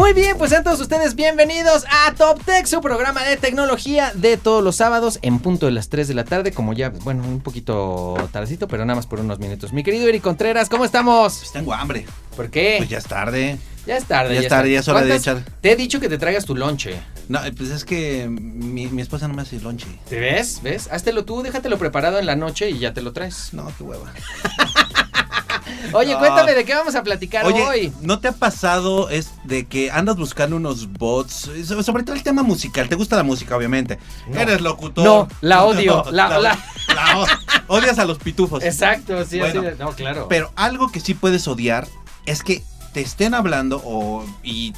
Muy bien, pues sean todos ustedes bienvenidos a Top Tech, su programa de tecnología de todos los sábados en punto de las 3 de la tarde, como ya, bueno, un poquito tardecito, pero nada más por unos minutos. Mi querido Eric Contreras, ¿cómo estamos? Pues tengo hambre. ¿Por qué? Pues ya es tarde. ya es tarde. ya es tarde, ya es hora de ¿Cuántas- echar. Te he dicho que te traigas tu lonche. No, pues es que mi, mi esposa no me hace lonche. ¿Te ves? ¿Ves? Háztelo tú, déjatelo preparado en la noche y ya te lo traes. No, qué hueva. Oye, No. cuéntame de qué vamos a platicar Oye, hoy. ¿no te ha pasado es de que andas buscando unos bots? So- Sobre todo el tema musical. ¿Te gusta la música, obviamente? No. Eres locutor. No, la odio, la- la- la o- odias a los pitufos. Exacto, sí, Bueno, así de- No, claro. Pero algo que sí puedes odiar es que te estén hablando o y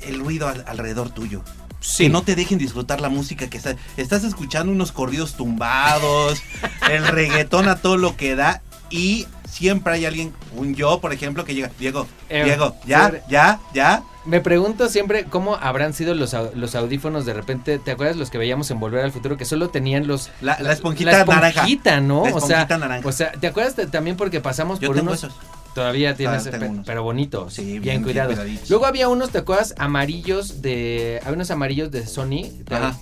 el ruido al- alrededor tuyo. sí. Que no te dejen disfrutar la música que estás. Estás escuchando unos corridos tumbados, el reggaetón a todo lo que da y siempre hay alguien, un yo, por ejemplo, que llega. Diego, Eh, Diego, ya, ya, ya. Me pregunto siempre cómo habrán sido los, los audífonos de repente. ¿Te acuerdas los que veíamos en Volver al Futuro? Que solo tenían los. La, la esponjita la naranja. esponjita, ¿no? La o sea, esponjita naranja. o sea, ¿te acuerdas de- también porque pasamos Yo por tengo unos. esos. Todavía tienes, tengo pe- unos. pero bonitos, Sí, bien, bien, cuidaditos. Luego había unos, ¿te acuerdas? Amarillos de, había unos amarillos de Sony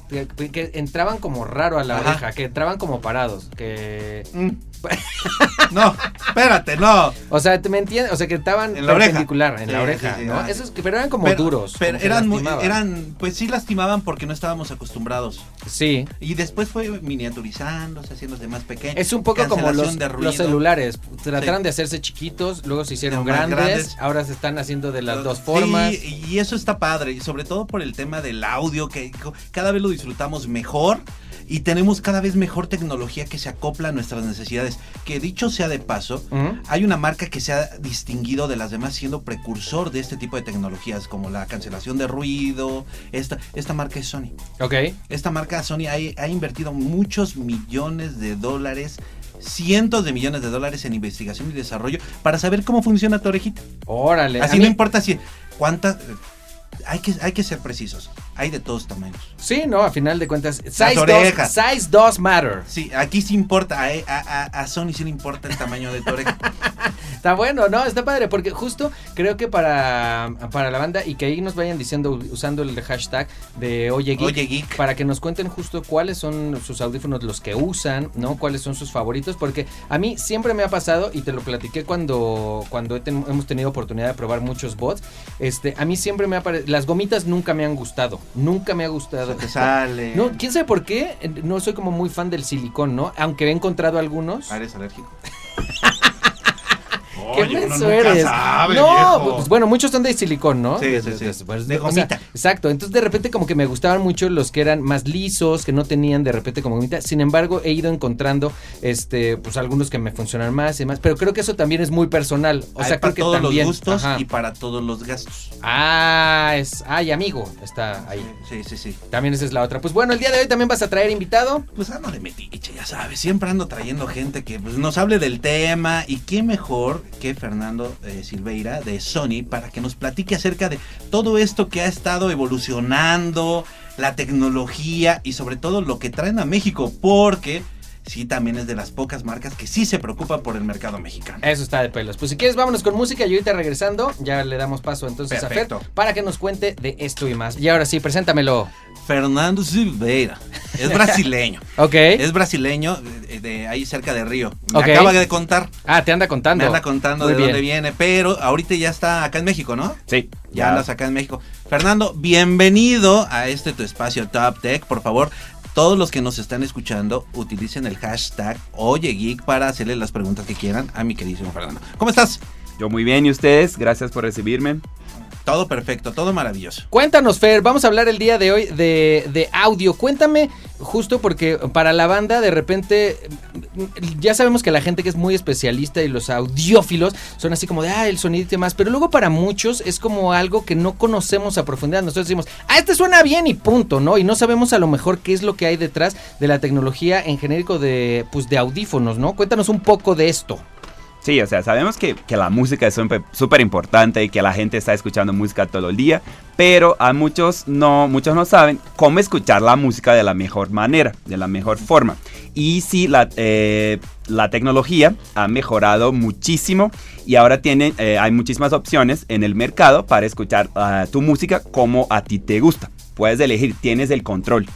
que entraban como raro a la Ajá. oreja, que entraban como parados, que, Mm. no, espérate, no. o sea, ¿te me entiendes? O sea, que estaban En la oreja. perpendicular en la Sí, oreja, sí, sí, ¿no? ah. Esos pero eran como Pero- duros, Pero como eran, muy- eran, pues sí lastimaban porque no estábamos acostumbrados. sí. Y después fue miniaturizándose, haciéndose más pequeños. Es un poco como los, celulares. Trataron de hacerse chiquitos, luego se hicieron grandes, grandes. ahora se están haciendo de las dos formas. y eso está padre, y sobre todo por el tema del audio, que cada vez lo disfrutamos mejor y tenemos cada vez mejor tecnología que se acopla a nuestras necesidades. Que dicho sea de paso, hay una marca que se ha distinguido de las demás siendo precursor de este tipo de tecnologías, como la cancelación de ruido. Esta, esta marca es Sony. Ok. Esta marca Sony ha, ha invertido muchos millones de dólares, cientos de millones de dólares en investigación y desarrollo para saber cómo funciona tu orejita. Órale. Así no mí- importa si cuántas hay que hay que ser precisos. Hay de todos tamaños. Sí, no, a final de cuentas. Size does, orejas. size does matter. Sí, aquí sí importa, a, a- a- Sony sí le importa el tamaño de tu oreja. Está bueno, ¿no? Está padre, porque justo creo que para, para la banda y que ahí nos vayan diciendo, usando el hashtag de Oye Geek, Oye, Geek. para que nos cuenten justo cuáles son sus audífonos los que usan, ¿no? Cuáles son sus favoritos, porque a mí siempre me ha pasado, y te lo platiqué cuando, cuando he ten- hemos tenido oportunidad de probar muchos bots, este, a mí siempre me ha parecido, las gomitas nunca me han gustado, nunca me ha gustado. Te sale. No, quién sabe por qué, eh, no soy como muy fan del silicón, ¿no? Aunque he encontrado algunos. Ah, ¿Eres alérgico? ¿Qué Oye, uno menso nunca eres? sabe, no, viejo. pues bueno, muchos son de silicón, ¿no? Sí, De- sí, de- sí. de- pues, De o sea, gomita. exacto. Entonces de repente como que me gustaban mucho los que eran más lisos, que no tenían de repente como gomita. Sin embargo, he ido encontrando este pues algunos que me funcionan más y más, pero creo que eso también es muy personal. O Hay sea, para creo que todos también los gustos ajá. y para todos los gastos. Ah, es ay, amigo, está ahí. Sí, sí, sí. También esa es la otra. Pues bueno, el día de hoy también vas a traer invitado. Pues ando de metiche, ya sabes. Siempre ando trayendo gente que pues, nos hable del tema. Y qué mejor que Fernando eh, Silveira de Sony para que nos platique acerca de todo esto que ha estado evolucionando, la tecnología y sobre todo lo que traen a México. Porque sí, también es de las pocas marcas que sí se preocupan por el mercado mexicano. Eso está de pelos. Pues si quieres, vámonos con música y ahorita regresando, ya le damos paso entonces Perfecto. a Fer para que nos cuente de esto y más. Y ahora sí, preséntamelo. Fernando Silveira es brasileño. Ok. es brasileño, de, de ahí cerca de Río. Me Ok. acaba de contar. Ah, te anda contando. Me anda contando Muy de bien. dónde viene, pero ahorita ya está acá en México, ¿no? Sí, Ya andas acá en México. Fernando, bienvenido a este tu espacio Top Tech. Por favor, todos los que nos están escuchando, utilicen el hashtag Oye Geek para hacerle las preguntas que quieran a mi queridísimo Fernando. ¿Cómo estás? Yo muy bien, ¿y ustedes? Gracias por recibirme. Todo perfecto, todo maravilloso. Cuéntanos, Fer, vamos a hablar el día de hoy de, de audio. Cuéntame, justo porque para la banda de repente, ya sabemos que la gente que es muy especialista y los audiófilos son así como de, ah, el sonido y demás, pero luego para muchos es como algo que no conocemos a profundidad. Nosotros decimos, ah, este suena bien y punto, ¿no? Y no sabemos a lo mejor qué es lo que hay detrás de la tecnología en genérico de, pues, de audífonos, ¿no? Cuéntanos un poco de esto. Sí, o sea, sabemos que, que la música es súper importante y que la gente está escuchando música todo el día, pero a muchos no, muchos no saben cómo escuchar la música de la mejor manera, de la mejor forma. Y sí, la, eh, la tecnología ha mejorado muchísimo y ahora tiene, eh, hay muchísimas opciones en el mercado para escuchar uh, tu música como a ti te gusta. Puedes elegir, tienes el control.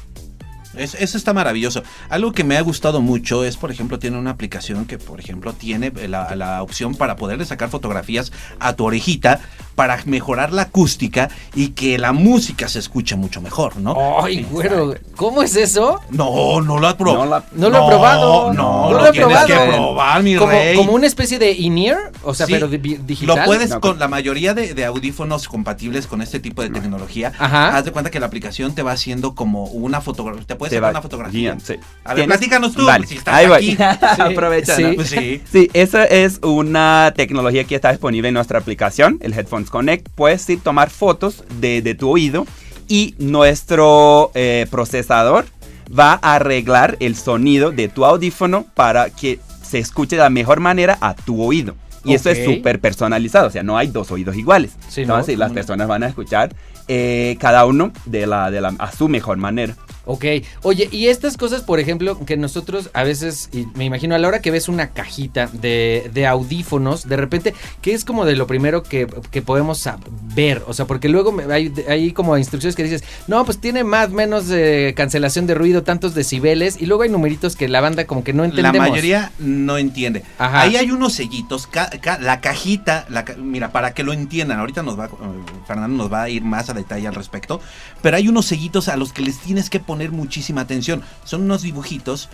Eso está maravilloso. Algo que me ha gustado mucho es, por ejemplo, tiene una aplicación que, por ejemplo, tiene la, la opción para poderle sacar fotografías a tu orejita para mejorar la acústica y que la música se escuche mucho mejor, ¿no? Ay, güero, ¿cómo es eso? No, no lo has probado. No, la, no, lo he probado. No, no lo, he probado. que probar, mi como, rey. Como una especie de in-ear, o sea, Sí, pero digital. Lo puedes No, con la mayoría de, de audífonos compatibles con este tipo de tecnología. Ajá. Haz de cuenta que la aplicación te va haciendo como una fotografía. Te puedes va una fotografía. sí. A ver, Tienes- platícanos tú, Vale, si estás ahí voy. aquí. Aprovecha, sí. ¿no? Pues sí. Sí, esa es una tecnología que está disponible en nuestra aplicación, el Connect. Puedes ir tomar fotos de, de tu oído y nuestro eh, procesador va a arreglar el sonido de tu audífono para que se escuche de la mejor manera a tu oído. Y eso es súper personalizado, o sea, no hay dos oídos iguales. Sí, ¿no? Entonces, las Mm. personas van a escuchar eh, cada uno de la, de la, a su mejor manera. Ok, oye, y estas cosas, por ejemplo, que nosotros a veces, y me imagino a la hora que ves una cajita de, de audífonos, de repente, ¿qué es como de lo primero que, que podemos ver? O sea, porque luego hay, hay como instrucciones que dices, no, pues tiene más, menos eh, cancelación de ruido, tantos decibeles, y luego hay numeritos que la banda como que no La entendemos. mayoría no entiende. Ajá. Ahí hay unos sellitos, ca- ca- la cajita, la mira, para que lo entiendan, ahorita nos va, eh, Fernando nos va a ir más a detalle al respecto, pero hay unos sellitos a los que les tienes que poner muchísima atención. Son unos dibujitos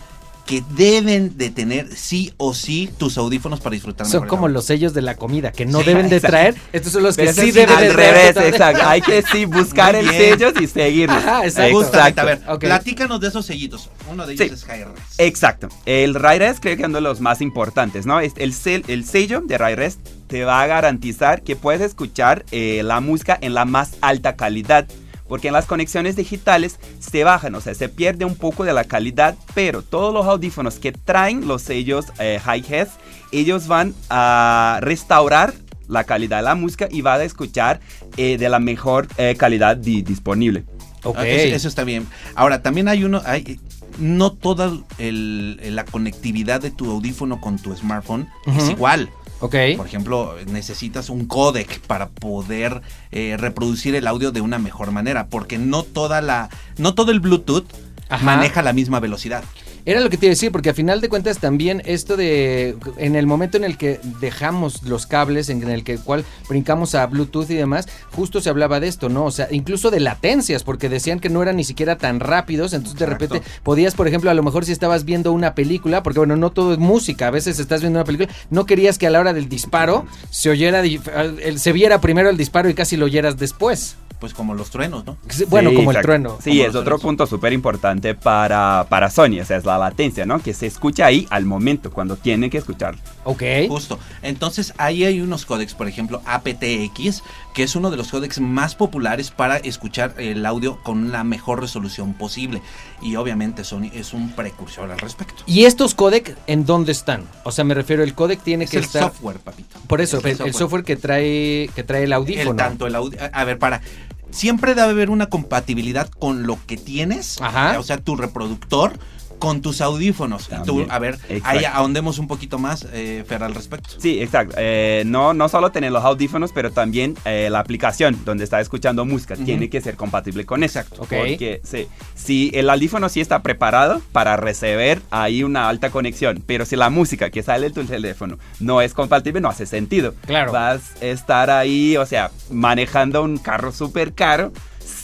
que deben de tener sí o sí tus audífonos para disfrutar Son mejor. como los sellos de la comida, que no Sí, deben de exacto. traer. Estos son los que sí deben de al traer. revés, totalmente. exacto. Hay que sí buscar el bien. sello y seguirlos. Ajá, exacto. Justamente, a ver, Ok. platícanos de esos sellitos. Uno de ellos Sí. es Hi-Res. Exacto. El Ray-Res creo que es uno de los más importantes, ¿no? Es El, sel- el sello de Ray-Res te va a garantizar que puedes escuchar eh, la música en la más alta calidad. Porque en las conexiones digitales se bajan, o sea, se pierde un poco de la calidad, pero todos los audífonos que traen los sellos eh, Hi-Res, ellos van a restaurar la calidad de la música y va a escuchar eh, de la mejor eh, calidad di- disponible. Ok. Ah, Eso, eso está bien. Ahora, también hay uno, hay, no toda el- la conectividad de tu audífono con tu smartphone es igual. Ok. Por ejemplo, necesitas un codec para poder eh, reproducir el audio de una mejor manera, porque no toda la, no todo el Bluetooth Ajá. maneja la misma velocidad. Era lo que te iba a decir, porque a final de cuentas también esto de en el momento en el que dejamos los cables, en el que cual brincamos a Bluetooth y demás, justo se hablaba de esto, ¿no? O sea, incluso de latencias, porque decían que no eran ni siquiera tan rápidos, entonces de repente podías, por ejemplo, a lo mejor si estabas viendo una película, porque bueno, no todo es música, a veces estás viendo una película, no querías que a la hora del disparo se oyera, el- se viera primero el disparo y casi lo oyeras después. Pues como los truenos, ¿no? Bueno, Sí, como el trueno. Sí, es otro truenos. punto súper importante para, para Sony, o sea, es la latencia, ¿no? Que se escucha ahí al momento, cuando tiene que escucharlo. Ok. Justo. Entonces ahí hay unos códecs, por ejemplo, aptX, que es uno de los códecs más populares para escuchar el audio con la mejor resolución posible. Y obviamente Sony es un precursor al respecto. ¿Y estos codec en dónde están? O sea, me refiero, el codec tiene Es que el estar... software, papito. Por eso, Es el, el software que trae que trae el audífono. El tanto el audio. A ver, para. Siempre debe haber una compatibilidad con lo que tienes. Ajá. O sea, tu reproductor con tus audífonos. Y tú, a ver, exacto. ahí ahondemos un poquito más, eh, Fer, al respecto. Sí, exacto. Eh, no, no solo tener los audífonos, pero también eh, la aplicación donde está escuchando música Ujú. tiene que ser compatible con eso. Exacto. Ok. Porque sí, si el audífono sí está preparado para recibir ahí una alta conexión, pero si la música que sale de tu teléfono no es compatible, no hace sentido. Claro. Vas a estar ahí, o sea, manejando un carro súper caro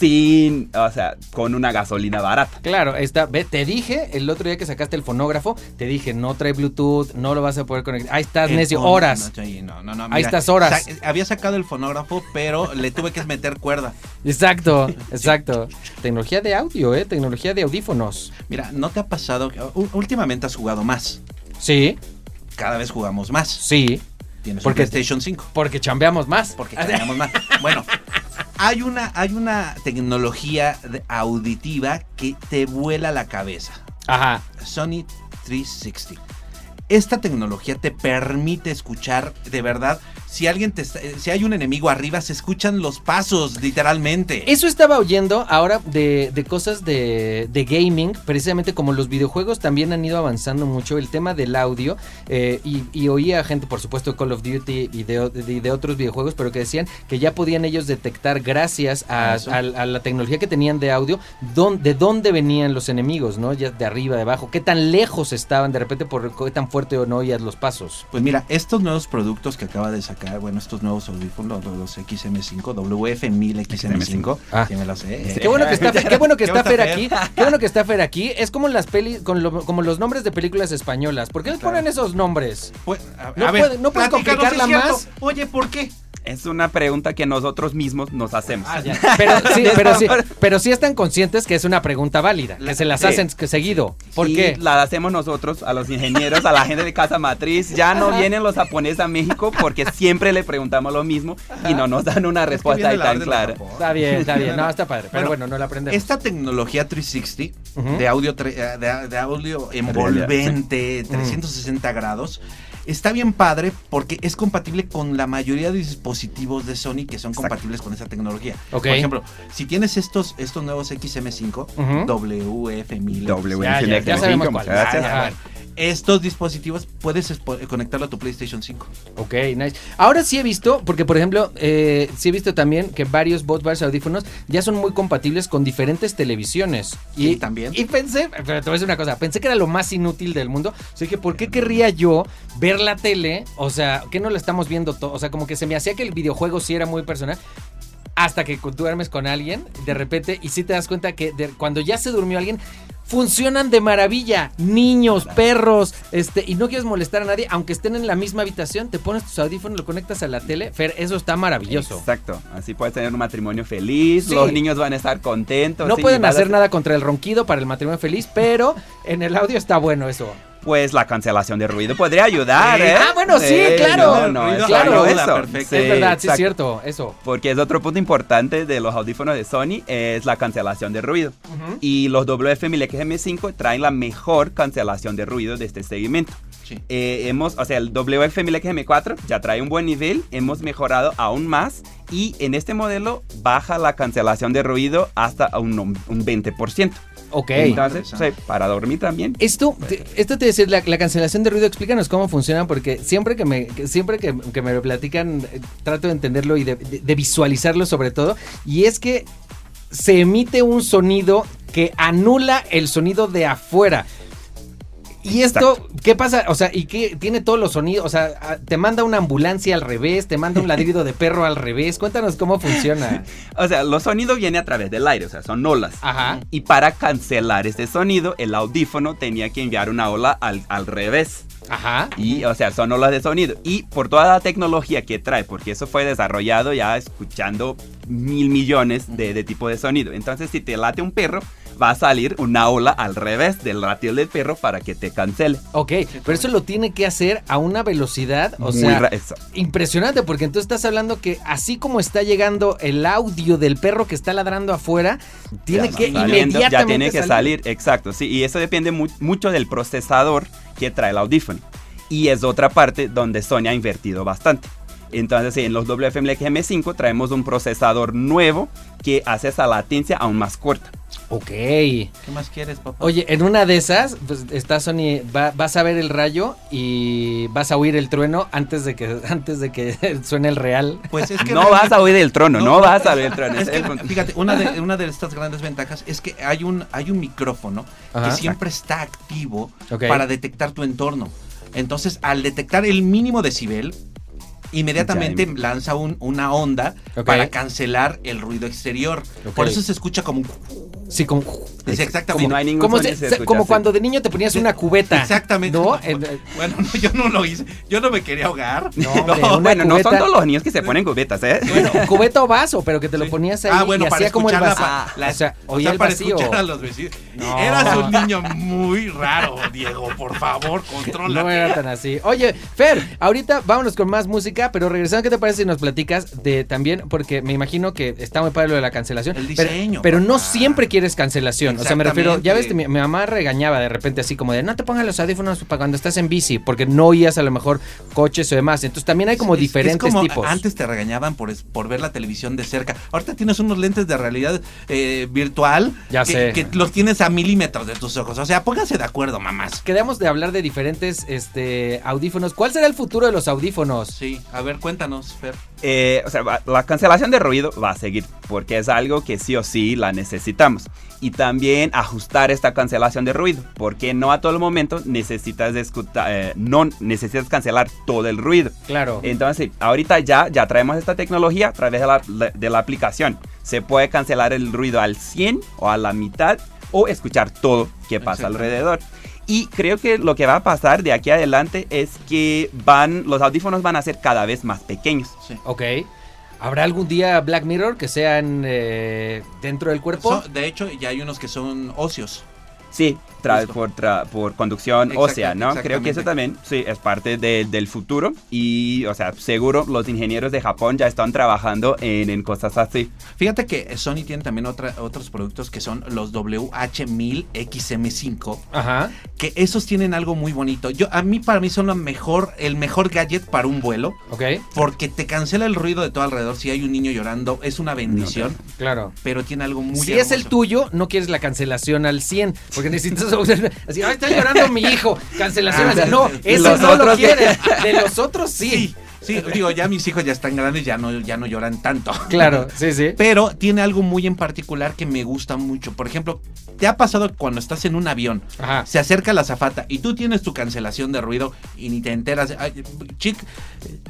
sin, o sea, con una gasolina barata. Claro, está, ve, te dije el otro día que sacaste el fonógrafo, te dije, no trae Bluetooth, no lo vas a poder conectar. Ahí estás, El necio, horas. No, no, no, Ahí estás, horas. sa- había sacado el fonógrafo, pero le tuve que meter cuerda. Exacto, exacto. Tecnología de audio, ¿eh? Tecnología de audífonos. Mira, ¿no te ha pasado? Últimamente has jugado más. Sí, Cada vez jugamos más. sí. Tienes Porque- un PlayStation 5. Porque chambeamos más. Porque tenemos más. Bueno, hay una, hay una tecnología auditiva que te vuela la cabeza. Ajá. Sony 360. Esta tecnología te permite escuchar de verdad. Si alguien te está- si hay un enemigo arriba, se escuchan los pasos, literalmente. Eso estaba oyendo ahora de, de cosas de, de gaming, precisamente como los videojuegos también han ido avanzando mucho, el tema del audio, eh, y, y oía gente, por supuesto, de Call of Duty y de, otros videojuegos, pero que decían que ya podían ellos detectar, gracias a, Eso. a- a la tecnología que tenían de audio, dón- de dónde venían los enemigos, ¿no? Ya de arriba, de abajo, qué tan lejos estaban, de repente, por qué tan fuerte o no oías los pasos. Pues mira, estos nuevos productos que acaba de sacar, bueno, estos nuevos audífonos, los, los XM5, WF1000XM5, Ah. que me lo sé. Qué bueno que está, qué bueno que ¿Qué está Fer aquí. Qué bueno que está Fer aquí. Es como las pelis, con lo- como los nombres de películas españolas. ¿Por qué les Claro. ponen esos nombres? Pues, a, No a ver, puede- no complicarla más. Oye, ¿por qué? Es una pregunta que nosotros mismos nos hacemos. Ah, ya. Pero sí, pero sí, pero sí están conscientes que es una pregunta válida, que se las Sí. hacen que seguido. ¿Por Y qué? la hacemos nosotros, a los ingenieros, a la gente de casa matriz. Ya no vienen los japoneses a México porque siempre le preguntamos lo mismo y no nos dan una Es que respuesta ahí tan clara. Está bien, está bien. No, está padre. Pero Bueno, bueno, no la aprendemos. Esta tecnología 360 Ujú. de audio tre- eh, de, de audio envolvente, 360 grados, está bien padre porque es compatible con la mayoría de dispositivos de Sony que son Exacto. compatibles con esa tecnología. Por ejemplo, si tienes estos estos nuevos XM5 Ujú. WF1000 W, Ya, ya, ya sabemos cuál. Estos dispositivos puedes expo- conectarlo a tu PlayStation 5. Ok, nice. Ahora sí he visto, porque por ejemplo, eh, sí he visto también que varios bot varios audífonos ya son muy compatibles con diferentes televisiones. Y Sí, también. Y pensé, pero te voy a decir una cosa, pensé que era lo más inútil del mundo. Así que, ¿por qué querría yo ver la tele? O sea, que no la estamos viendo todo. O sea, como que se me hacía que el videojuego sí era muy personal. Hasta que tú duermes con alguien, de repente, y sí te das cuenta que de- cuando ya se durmió alguien, funcionan de maravilla. Niños, perros, este, y no quieres molestar a nadie, aunque estén en la misma habitación, te pones tus audífonos, lo conectas a la tele. Fer, eso está maravilloso. Exacto. Así puedes tener un matrimonio feliz, Sí. los niños van a estar contentos. No sí, pueden hacer nada contra el ronquido para el matrimonio feliz, pero en el audio está bueno eso. Pues la cancelación de ruido podría ayudar, Sí. ¿eh? Ah, bueno, sí, claro. No, no, claro ayuda, eso. perfecto. es verdad, sí es cierto, eso. Porque es otro punto importante de los audífonos de Sony, es la cancelación de ruido. Y los WF-1000XM5 traen la mejor cancelación de ruido de este segmento. Sí. Eh, hemos, o sea, el WF-1000XM4 ya trae un buen nivel, hemos mejorado aún más y en este modelo baja la cancelación de ruido hasta un, un 20%. Ok. Entonces, para dormir también. Esto, te, esto te decía, la, la cancelación de ruido, explícanos cómo funciona, porque siempre que me, que siempre que, que me lo platican, eh, trato de entenderlo y de, de- de visualizarlo sobre todo. Y es que se emite un sonido que anula el sonido de afuera. Y esto, ¿qué pasa? O sea, ¿y qué tiene todos los sonidos? O sea, a- te manda una ambulancia al revés, te manda un ladrido de perro al revés. Cuéntanos cómo funciona. O sea, los sonidos vienen a través del aire, o sea, son olas. Ajá. Y para cancelar este sonido, el audífono tenía que enviar una ola al, al revés. Ajá. Y, o sea, son olas de sonido. Y por toda la tecnología que trae, porque eso fue desarrollado ya escuchando mil millones de, de tipos de sonido. Entonces, si te late un perro, va a salir una ola al revés del latido del perro para que te cancele. Ok, pero eso lo tiene que hacer a una velocidad, o Muy sea, impresionante, porque entonces estás hablando que así como está llegando el audio del perro que está ladrando afuera, tiene Ya que saliendo, inmediatamente ya tiene que salir. exacto, sí, y eso depende mu- mucho del procesador que trae el audífono. Y es otra parte donde Sony ha invertido bastante. Entonces, en los WFM5 traemos un procesador nuevo que hace esa latencia aún más corta. Ok. ¿Qué más quieres, papá? Oye, en una de esas, pues está Sony, va- vas a ver el rayo y vas a oír el trueno antes de que, antes de que suene el real. Pues es que No vas a oír el trono, no, vas a oír el trono. Es ese que, es el punto. fíjate, una de, una de estas grandes ventajas es que hay un, hay un micrófono Ajá. que siempre está activo para detectar tu entorno. Entonces, al detectar el mínimo decibel, inmediatamente lanza un- una onda para cancelar el ruido exterior. Por eso se escucha como un... Sí, como, Es exactamente. Si no hay ningún como, se- se como cuando de niño te ponías una cubeta. Exactamente. ¿No? No, En- bueno, no, yo no lo hice. Yo no me quería ahogar. No, hombre, una Bueno, no son todos los niños que se ponen cubetas, ¿eh? Bueno, cubeta o vaso, pero que te lo ponías ahí Ah, bueno, y hacía como el la, la- o sea, o sea, el para vacío. escuchar a los vecinos. No. Eras un niño muy raro, Diego. Por favor, controla. No era tan así. Oye, Fer, ahorita vámonos con más música, pero regresando, ¿qué te parece si nos platicas de también, porque me imagino que está muy padre lo de la cancelación. El pero- diseño, Pero, no papá. siempre quieres cancelación. O sea, me refiero, ya ves, mi, mi mamá regañaba de repente así como de, no te pongas los audífonos para cuando estás en bici, porque no oías a lo mejor coches o demás. Entonces también hay como Es- es diferentes como tipos. Antes te regañaban por, por ver la televisión de cerca. Ahorita tienes unos lentes de realidad eh, virtual Ya que, sé. que los tienes a milímetros de tus ojos. O sea, pónganse de acuerdo, mamás. Quedamos de hablar de diferentes este, audífonos. ¿Cuál será el futuro de los audífonos? Sí, a ver, cuéntanos, Fer. Eh, o sea, va- la cancelación de ruido va a seguir porque es algo que sí o sí la necesitamos. Y también ajustar esta cancelación de ruido, porque no a todo momento necesitas escuchar, eh, no necesitas cancelar todo el ruido. Claro. Entonces, ahorita ya, ya traemos esta tecnología a través de la, de la aplicación. Se puede cancelar el ruido al 100 o a la mitad o escuchar todo que pasa alrededor. Y creo que lo que va a pasar de aquí adelante es que van, los audífonos van a ser cada vez más pequeños. Sí. Ok. ¿Habrá algún día Black Mirror que sean eh, dentro del cuerpo? So- de hecho, ya hay unos que son ocios. Sí, tra- por, tra- por conducción ósea, ¿no? Creo que eso también, sí, es parte de- del futuro. Y, o sea, seguro los ingenieros de Japón ya están trabajando en, en cosas así. Fíjate que Sony tiene también otra- otros productos que son los WH1000XM5, Ajá. que esos tienen algo muy bonito. Yo a mí para mí son lo mejor, el mejor gadget para un vuelo, Ok. porque te cancela el ruido de todo alrededor. Si hay un niño llorando, es una bendición, Claro. pero tiene algo muy si es el tuyo, no quieres la cancelación al 100, porque necesitas así, "Ay, está llorando mi hijo, cancelación. 100". no, ese no lo quieres. De los otros sí. Sí, sí, digo, ya mis hijos ya están grandes, ya no, ya no lloran tanto. Claro, sí, sí. Pero tiene algo muy en particular que me gusta mucho. Por ejemplo, ¿te ha pasado que cuando estás en un avión, Ajá. se acerca la zafata y tú tienes tu cancelación de ruido y ni te enteras? Ay, chic,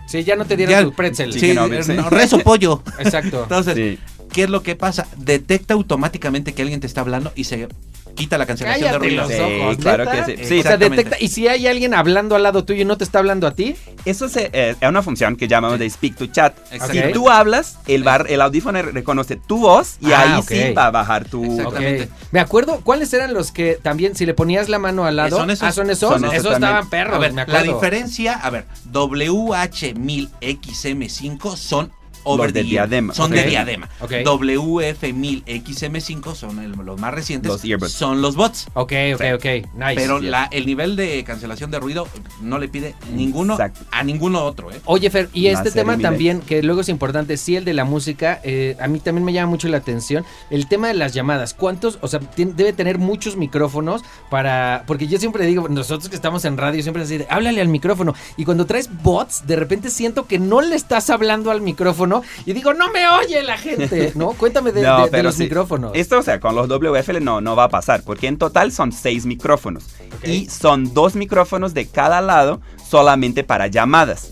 Sí, ya no te dieron ya- tu pretzel. sí, sí. no, rezo pollo. Exacto. Entonces, Sí. ¿Qué es lo que pasa? Detecta automáticamente que alguien te está hablando y se quita la cancelación Cállate de ruido. los Sí, ojos. claro ¿neta? que sí. Sí, o sea, exactamente. detecta. Y si hay alguien hablando al lado tuyo y no te está hablando a ti, Eso se- eh, es una función que llamamos de speak to chat. Si tú hablas, el, bar, el audífono reconoce tu voz y Ah, ahí sí va a bajar tu... Exactamente. Me acuerdo, ¿cuáles eran los que también, si le ponías la mano al lado? ¿Son esos? Ah, son esos. Son esos esos estaban perros, A ver, me la acuerdo. diferencia, a ver, WH1000XM5 son over Los de the ear, diadema. Son de diadema. Ok. WF1000XM5 son el- los más recientes. Los earbuds. Son los bots. Ok, ok, ok. Nice. Pero la, el nivel de cancelación de ruido no le pide ninguno Exacto. a ninguno otro, ¿eh? Oye, Fer, y La este tema también, que luego es importante, sí, el de la música, eh, a mí también me llama mucho la atención. El tema de las llamadas, ¿cuántos? O sea, debe tener muchos micrófonos para. Porque yo siempre digo, nosotros que estamos en radio, siempre así de, háblale al micrófono. Y cuando traes bots, de repente siento que no le estás hablando al micrófono y digo, no me oye la gente, ¿no? Cuéntame de, No, de- de pero los sí. micrófonos. Esto, o sea, con los WFL no, no va a pasar, porque en total son seis micrófonos. Y son dos micrófonos de cada lado solamente para llamadas.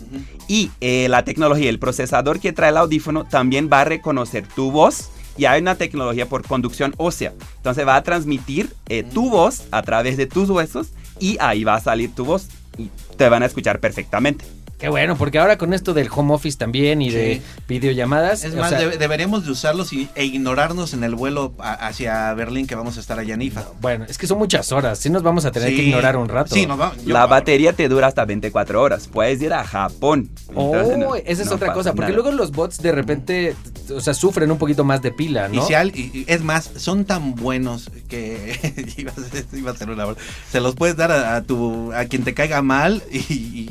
Y eh, la tecnología, el procesador que trae el audífono también va a reconocer tu voz. Y hay una tecnología por conducción ósea. Entonces va a transmitir eh, tu voz a través de tus huesos y ahí va a salir tu voz. Y te van a escuchar perfectamente. Qué bueno, porque ahora con esto del home office también y de Sí. videollamadas. Es o más, sea, debe- deberíamos de usarlos y, e ignorarnos en el vuelo a- hacia Berlín que vamos a estar allá en IFA. Bueno, es que son muchas horas. Sí nos vamos a tener que ignorar un rato. Sí, nos vamos. yo- la batería te dura hasta 24 horas. Puedes ir a Japón. Oh, no- esa es no otra cosa, porque nada. luego los bots de repente, o sea, sufren un poquito más de pila, Y ¿no? si al- y- y- es más, son tan buenos que iba, a ser, iba a ser una. Se los puedes dar a, a tu a quien te caiga mal y,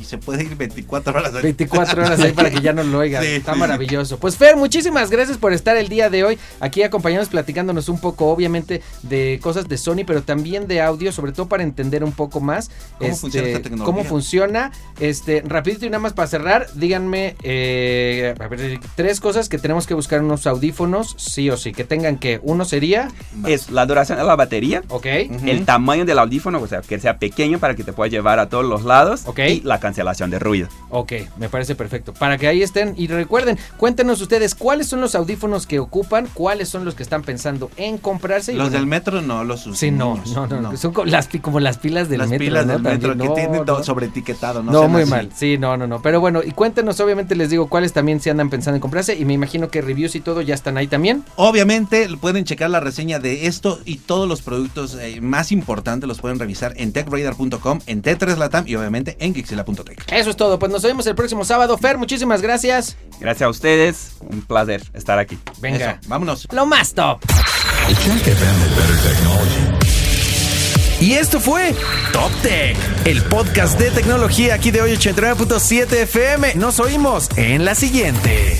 y se puede ir 24 horas. 24 horas ahí para que ya no lo oigan. Sí, Está sí, maravilloso. Pues Fer, muchísimas gracias por estar el día de hoy aquí acompañándonos, platicándonos un poco, obviamente, de cosas de Sony, pero también de audio, sobre todo para entender un poco más ¿Cómo este, funciona esta tecnología? cómo funciona. Este, rapidito y nada más para cerrar, díganme eh, a ver, tres cosas que tenemos que buscar unos audífonos, sí o sí, que tengan que, uno sería, Es la duración de la batería, ok, el tamaño del audífono, o sea, que sea pequeño para que te pueda llevar a todos los lados Ok. y la cancelación de ruido. Ok, me parece perfecto. Para que ahí estén y recuerden, cuéntenos ustedes cuáles son los audífonos que ocupan, cuáles son los que están pensando en comprarse. y Los bueno, del metro no los usamos. Sí, no, no, no, son co- las, como las pilas del Las metro. pilas ¿no? del metro También, que no, tienen todo no. sobreetiquetado. No, No, muy así. mal. Sí, no, no, no. Pero bueno, y cuéntenos, obviamente les digo cuáles también se andan pensando en comprarse. Y me imagino que reviews y todo ya están ahí también. Obviamente pueden checar la reseña de esto y todos los productos eh, más importantes los pueden revisar en techradar.com, en T3 Latam y obviamente en Gixila.tech. Eso es todo. Pues nos vemos el próximo sábado. Fer, muchísimas gracias. Gracias a ustedes, un placer estar aquí. Venga. Eso, vámonos. Lo más top. Y esto fue Top Tech, el podcast de tecnología aquí de hoy 89.7 FM. Nos oímos en la siguiente.